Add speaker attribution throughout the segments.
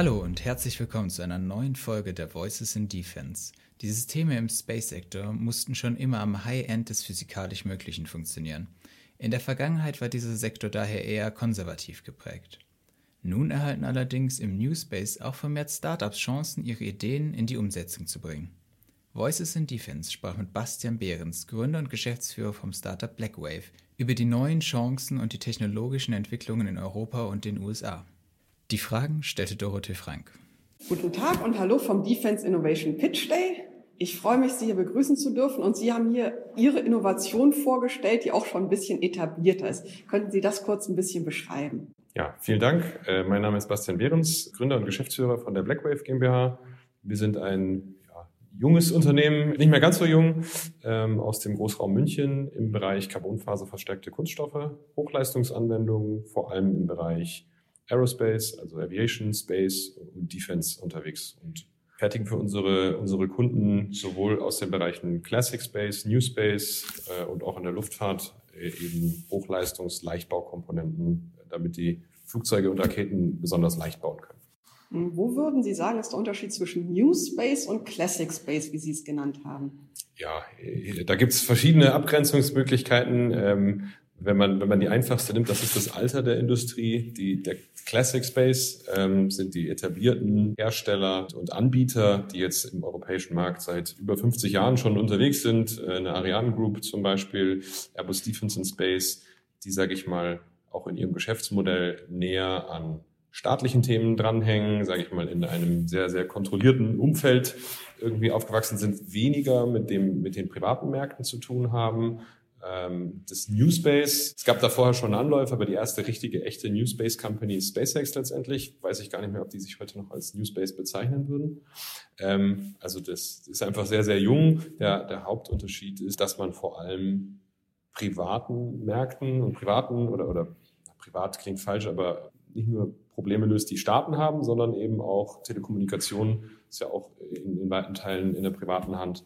Speaker 1: Hallo und herzlich willkommen zu einer neuen Folge der Voices in Defense. Die Systeme im Space-Sektor mussten schon immer am High-End des physikalisch Möglichen funktionieren. In der Vergangenheit war dieser Sektor daher eher konservativ geprägt. Nun erhalten allerdings im New Space auch vermehrt Startups Chancen, ihre Ideen in die Umsetzung zu bringen. Voices in Defense sprach mit Bastian Behrens, Gründer und Geschäftsführer vom Startup Blackwave, über die neuen Chancen und die technologischen Entwicklungen in Europa und den USA. Die Fragen stellte Dorothee Frank.
Speaker 2: Guten Tag und hallo vom Defense Innovation Pitch Day. Ich freue mich, Sie hier begrüßen zu dürfen und Sie haben hier Ihre Innovation vorgestellt, die auch schon ein bisschen etablierter ist. Könnten Sie das kurz ein bisschen beschreiben?
Speaker 3: Ja, vielen Dank. Äh, mein Name ist Bastian Behrens, Gründer und Geschäftsführer von der Blackwave GmbH. Wir sind ein ja, junges Unternehmen, nicht mehr ganz so jung, ähm, aus dem Großraum München im Bereich Carbonfaserverstärkte Kunststoffe, Hochleistungsanwendungen, vor allem im Bereich Aerospace, also Aviation, Space und Defense unterwegs und fertigen für unsere, unsere Kunden sowohl aus den Bereichen Classic Space, New Space äh, und auch in der Luftfahrt äh, eben Hochleistungs-Leichtbaukomponenten, damit die Flugzeuge und Raketen besonders leicht bauen können.
Speaker 2: Hm, wo würden Sie sagen, ist der Unterschied zwischen New Space und Classic Space, wie Sie es genannt haben?
Speaker 3: Ja, äh, da gibt es verschiedene Abgrenzungsmöglichkeiten. Wenn man, wenn man die einfachste nimmt, das ist das Alter der Industrie. Die, der Classic Space ähm, sind die etablierten Hersteller und Anbieter, die jetzt im europäischen Markt seit über 50 Jahren schon unterwegs sind. Äh, eine Ariane Group zum Beispiel, Airbus Defence Space, die, sage ich mal, auch in ihrem Geschäftsmodell näher an staatlichen Themen dranhängen, sage ich mal, in einem sehr, sehr kontrollierten Umfeld irgendwie aufgewachsen sind, weniger mit dem, mit den privaten Märkten zu tun haben das New Space. Es gab da vorher schon Anläufe, aber die erste richtige, echte New Space Company ist SpaceX letztendlich. Weiß ich gar nicht mehr, ob die sich heute noch als New Space bezeichnen würden. Ähm, also das ist einfach sehr, sehr jung. Der, der Hauptunterschied ist, dass man vor allem privaten Märkten und privaten oder, oder privat klingt falsch, aber nicht nur Probleme löst, die Staaten haben, sondern eben auch Telekommunikation ist ja auch in, in weiten Teilen in der privaten Hand.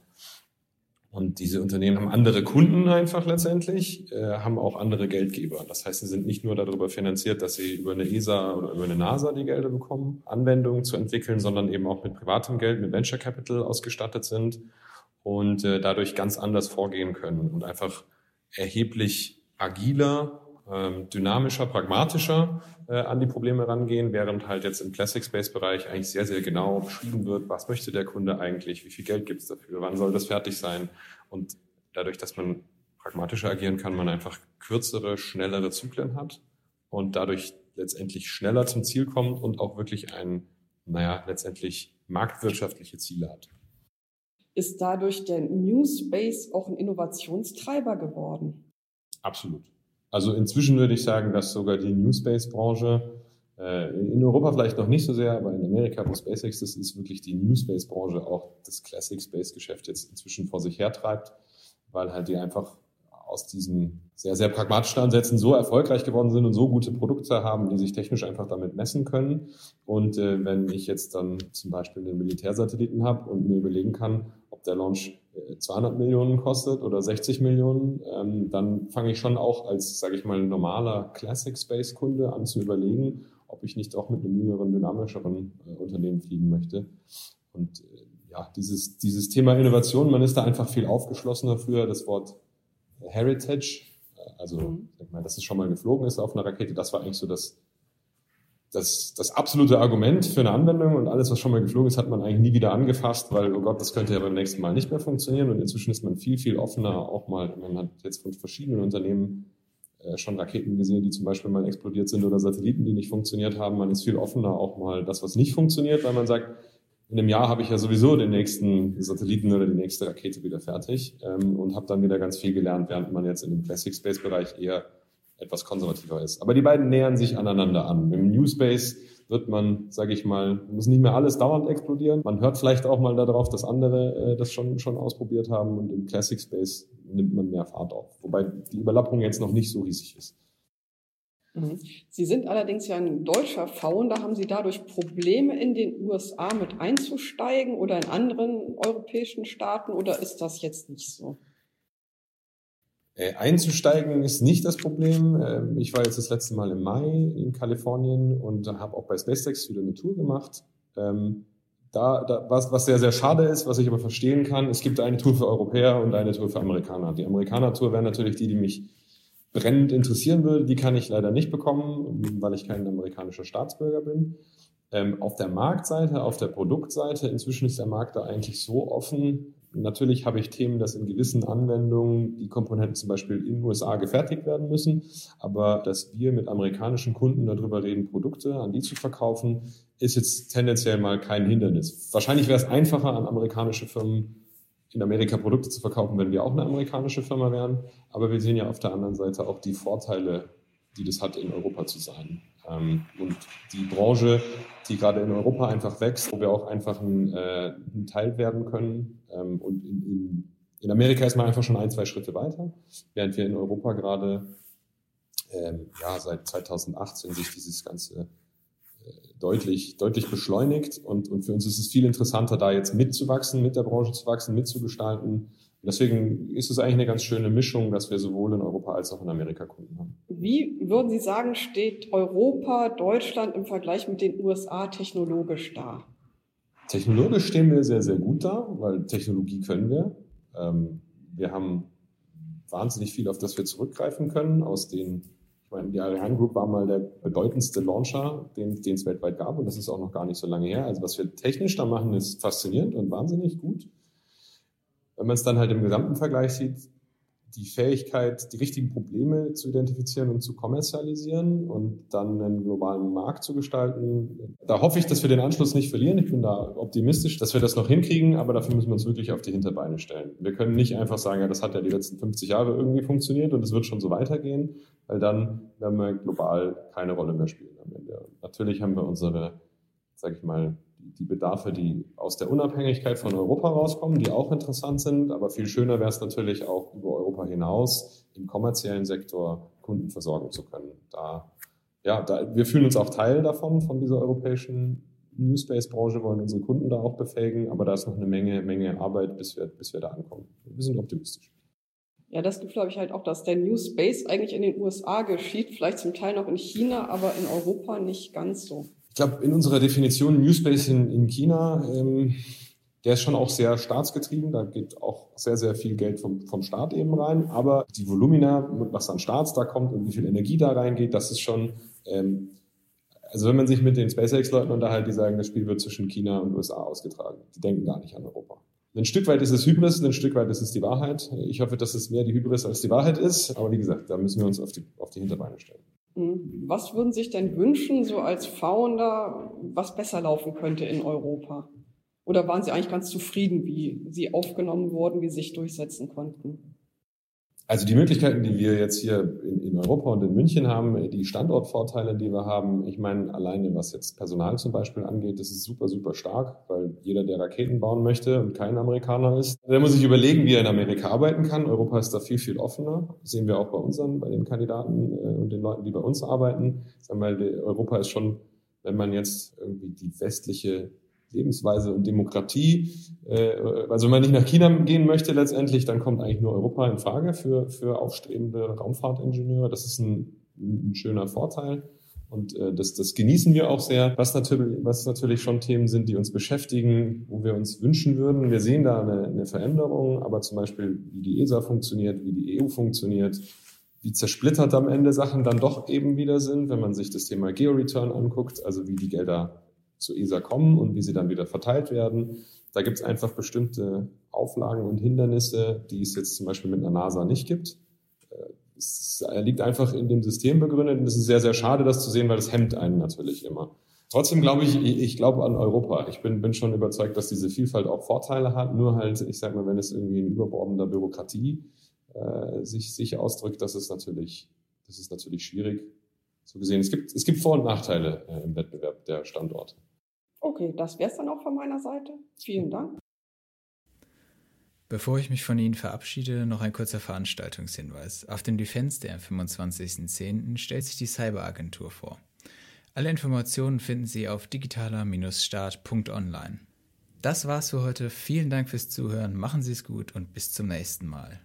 Speaker 3: Und diese Unternehmen haben andere Kunden einfach letztendlich, äh, haben auch andere Geldgeber. Das heißt, sie sind nicht nur darüber finanziert, dass sie über eine ESA oder über eine NASA die Gelder bekommen, Anwendungen zu entwickeln, sondern eben auch mit privatem Geld, mit Venture Capital ausgestattet sind und äh, dadurch ganz anders vorgehen können und einfach erheblich agiler ähm, dynamischer, pragmatischer äh, an die Probleme rangehen, während halt jetzt im Classic Space Bereich eigentlich sehr, sehr genau beschrieben wird, was möchte der Kunde eigentlich, wie viel Geld gibt es dafür, wann soll das fertig sein. Und dadurch, dass man pragmatischer agieren kann, man einfach kürzere, schnellere Zyklen hat und dadurch letztendlich schneller zum Ziel kommt und auch wirklich ein, naja, letztendlich marktwirtschaftliche Ziele hat.
Speaker 2: Ist dadurch der New Space auch ein Innovationstreiber geworden?
Speaker 3: Absolut. Also inzwischen würde ich sagen, dass sogar die New Space-Branche äh, in Europa vielleicht noch nicht so sehr, aber in Amerika, wo SpaceX ist, ist wirklich die New Space-Branche auch das Classic Space-Geschäft jetzt inzwischen vor sich hertreibt, weil halt die einfach aus diesen sehr, sehr pragmatischen Ansätzen so erfolgreich geworden sind und so gute Produkte haben, die sich technisch einfach damit messen können. Und äh, wenn ich jetzt dann zum Beispiel einen Militärsatelliten habe und mir überlegen kann, ob der Launch 200 Millionen kostet oder 60 Millionen, ähm, dann fange ich schon auch als, sage ich mal, normaler Classic Space Kunde an zu überlegen, ob ich nicht auch mit einem jüngeren, dynamischeren äh, Unternehmen fliegen möchte. Und äh, ja, dieses, dieses Thema Innovation, man ist da einfach viel aufgeschlossener früher. Das Wort Heritage, äh, also mhm. sag mal, dass es schon mal geflogen ist auf einer Rakete, das war eigentlich so das das, das absolute Argument für eine Anwendung und alles, was schon mal geflogen ist, hat man eigentlich nie wieder angefasst, weil, oh Gott, das könnte ja beim nächsten Mal nicht mehr funktionieren. Und inzwischen ist man viel, viel offener, auch mal, man hat jetzt von verschiedenen Unternehmen äh, schon Raketen gesehen, die zum Beispiel mal explodiert sind oder Satelliten, die nicht funktioniert haben. Man ist viel offener, auch mal das, was nicht funktioniert, weil man sagt, in einem Jahr habe ich ja sowieso den nächsten Satelliten oder die nächste Rakete wieder fertig ähm, und habe dann wieder ganz viel gelernt, während man jetzt in dem Classic Space Bereich eher etwas konservativer ist. Aber die beiden nähern sich aneinander an. Im New Space wird man, sage ich mal, muss nicht mehr alles dauernd explodieren. Man hört vielleicht auch mal darauf, dass andere äh, das schon, schon ausprobiert haben und im Classic Space nimmt man mehr Fahrt auf. Wobei die Überlappung jetzt noch nicht so riesig ist.
Speaker 2: Mhm. Sie sind allerdings ja ein deutscher Founder. Haben Sie dadurch Probleme, in den USA mit einzusteigen oder in anderen europäischen Staaten oder ist das jetzt nicht so?
Speaker 3: Äh, einzusteigen ist nicht das Problem. Ähm, ich war jetzt das letzte Mal im Mai in Kalifornien und habe auch bei SpaceX wieder eine Tour gemacht. Ähm, da, da, was, was sehr, sehr schade ist, was ich aber verstehen kann, es gibt eine Tour für Europäer und eine Tour für Amerikaner. Die Amerikaner-Tour wäre natürlich die, die mich brennend interessieren würde. Die kann ich leider nicht bekommen, weil ich kein amerikanischer Staatsbürger bin. Ähm, auf der Marktseite, auf der Produktseite, inzwischen ist der Markt da eigentlich so offen, Natürlich habe ich Themen, dass in gewissen Anwendungen die Komponenten zum Beispiel in den USA gefertigt werden müssen, aber dass wir mit amerikanischen Kunden darüber reden, Produkte an die zu verkaufen, ist jetzt tendenziell mal kein Hindernis. Wahrscheinlich wäre es einfacher, an amerikanische Firmen in Amerika Produkte zu verkaufen, wenn wir auch eine amerikanische Firma wären, aber wir sehen ja auf der anderen Seite auch die Vorteile, die das hat, in Europa zu sein. Ähm, und die Branche, die gerade in Europa einfach wächst, wo wir auch einfach ein, äh, ein Teil werden können. Ähm, und in, in, in, Amerika ist man einfach schon ein, zwei Schritte weiter, während wir in Europa gerade ähm, ja, seit 2018 sich dieses ganze äh, deutlich, deutlich beschleunigt. Und, und für uns ist es viel interessanter, da jetzt mitzuwachsen, mit der Branche zu wachsen, mitzugestalten deswegen ist es eigentlich eine ganz schöne Mischung, dass wir sowohl in Europa als auch in Amerika Kunden haben.
Speaker 2: Wie würden Sie sagen, steht Europa, Deutschland im Vergleich mit den USA technologisch da?
Speaker 3: Technologisch stehen wir sehr, sehr gut da, weil Technologie können wir. Ähm, wir haben wahnsinnig viel, auf das wir zurückgreifen können. Aus den, ich meine, die Ariane Group war mal der bedeutendste Launcher, den, den es weltweit gab, und das ist auch noch gar nicht so lange her. Also was wir technisch da machen, ist faszinierend und wahnsinnig gut wenn man es dann halt im gesamten Vergleich sieht, die Fähigkeit, die richtigen Probleme zu identifizieren und zu kommerzialisieren und dann einen globalen Markt zu gestalten. Da hoffe ich, dass wir den Anschluss nicht verlieren. Ich bin da optimistisch, dass wir das noch hinkriegen, aber dafür müssen wir uns wirklich auf die Hinterbeine stellen. Wir können nicht einfach sagen, ja, das hat ja die letzten 50 Jahre irgendwie funktioniert und es wird schon so weitergehen, weil dann werden wir global keine Rolle mehr spielen am Ende. Natürlich haben wir unsere, sag ich mal, die Bedarfe, die aus der Unabhängigkeit von Europa rauskommen, die auch interessant sind. Aber viel schöner wäre es natürlich auch über Europa hinaus im kommerziellen Sektor Kunden versorgen zu können. Da, ja, da, wir fühlen uns auch Teil davon, von dieser europäischen New Space Branche, wollen unsere Kunden da auch befähigen. Aber da ist noch eine Menge, Menge Arbeit, bis wir, bis wir da ankommen. Wir sind optimistisch.
Speaker 2: Ja, das gibt, glaube ich, halt auch, dass der New Space eigentlich in den USA geschieht, vielleicht zum Teil noch in China, aber in Europa nicht ganz so
Speaker 3: ich glaube, in unserer Definition New Space in, in China, ähm, der ist schon auch sehr staatsgetrieben. Da geht auch sehr, sehr viel Geld vom, vom Staat eben rein. Aber die Volumina, was an Staats da kommt und wie viel Energie da reingeht, das ist schon, ähm, also wenn man sich mit den SpaceX-Leuten unterhält, die sagen, das Spiel wird zwischen China und USA ausgetragen. Die denken gar nicht an Europa. Ein Stück weit ist es Hybris, ein Stück weit ist es die Wahrheit. Ich hoffe, dass es mehr die Hybris als die Wahrheit ist. Aber wie gesagt, da müssen wir uns auf die, auf die Hinterbeine stellen.
Speaker 2: Was würden Sie sich denn wünschen, so als Founder, was besser laufen könnte in Europa? Oder waren Sie eigentlich ganz zufrieden, wie Sie aufgenommen wurden, wie Sie sich durchsetzen konnten?
Speaker 3: Also die Möglichkeiten, die wir jetzt hier in, in, Europa und in München haben, die Standortvorteile, die wir haben, ich meine, alleine was jetzt Personal zum Beispiel angeht, das ist super, super stark, weil jeder, der Raketen bauen möchte und kein Amerikaner ist, der muss sich überlegen, wie er in Amerika arbeiten kann. Europa ist da viel, viel offener. Das sehen wir auch bei unseren, bei den Kandidaten äh, und den Leuten, die bei uns arbeiten. Sagen wir, Europa ist schon, wenn man jetzt irgendwie die westliche Lebensweise und Demokratie. Äh, also wenn man nicht nach China gehen möchte letztendlich, dann kommt eigentlich nur Europa in Frage für, für aufstrebende Raumfahrtingenieure. Das ist ein, ein schöner Vorteil. Und äh, das, das genießen wir auch sehr. Was natürlich, was natürlich schon Themen sind, die uns beschäftigen, wo wir uns wünschen würden. Wir sehen da eine, eine Veränderung, aber zum Beispiel, wie die ESA funktioniert, wie die EU funktioniert, wie zersplittert am Ende Sachen dann doch eben wieder sind, wenn man sich das Thema Geo-Return anguckt, also wie die Gelder zur ESA kommen und wie sie dann wieder verteilt werden. Da gibt es einfach bestimmte Auflagen und Hindernisse, die es jetzt zum Beispiel mit einer NASA nicht gibt. Äh, es liegt einfach in dem System begründet und es ist sehr, sehr schade, das zu sehen, weil das hemmt einen natürlich immer. Trotzdem glaube ich, ich glaube an Europa. Ich bin, bin schon überzeugt, dass diese Vielfalt auch Vorteile hat. Nur halt, ich sage mal, wenn es irgendwie in überbordender Bürokratie äh, sich, sich ausdrückt, das ist natürlich, das ist natürlich schwierig. So gesehen, es gibt, es gibt Vor- und Nachteile äh, im Wettbewerb der Standorte.
Speaker 2: Okay, das wäre es dann auch von meiner Seite. Vielen Dank.
Speaker 1: Bevor ich mich von Ihnen verabschiede, noch ein kurzer Veranstaltungshinweis. Auf dem Defense Day am 25.10. stellt sich die Cyberagentur vor. Alle Informationen finden Sie auf digitaler-start.online. Das war's für heute. Vielen Dank fürs Zuhören. Machen Sie es gut und bis zum nächsten Mal.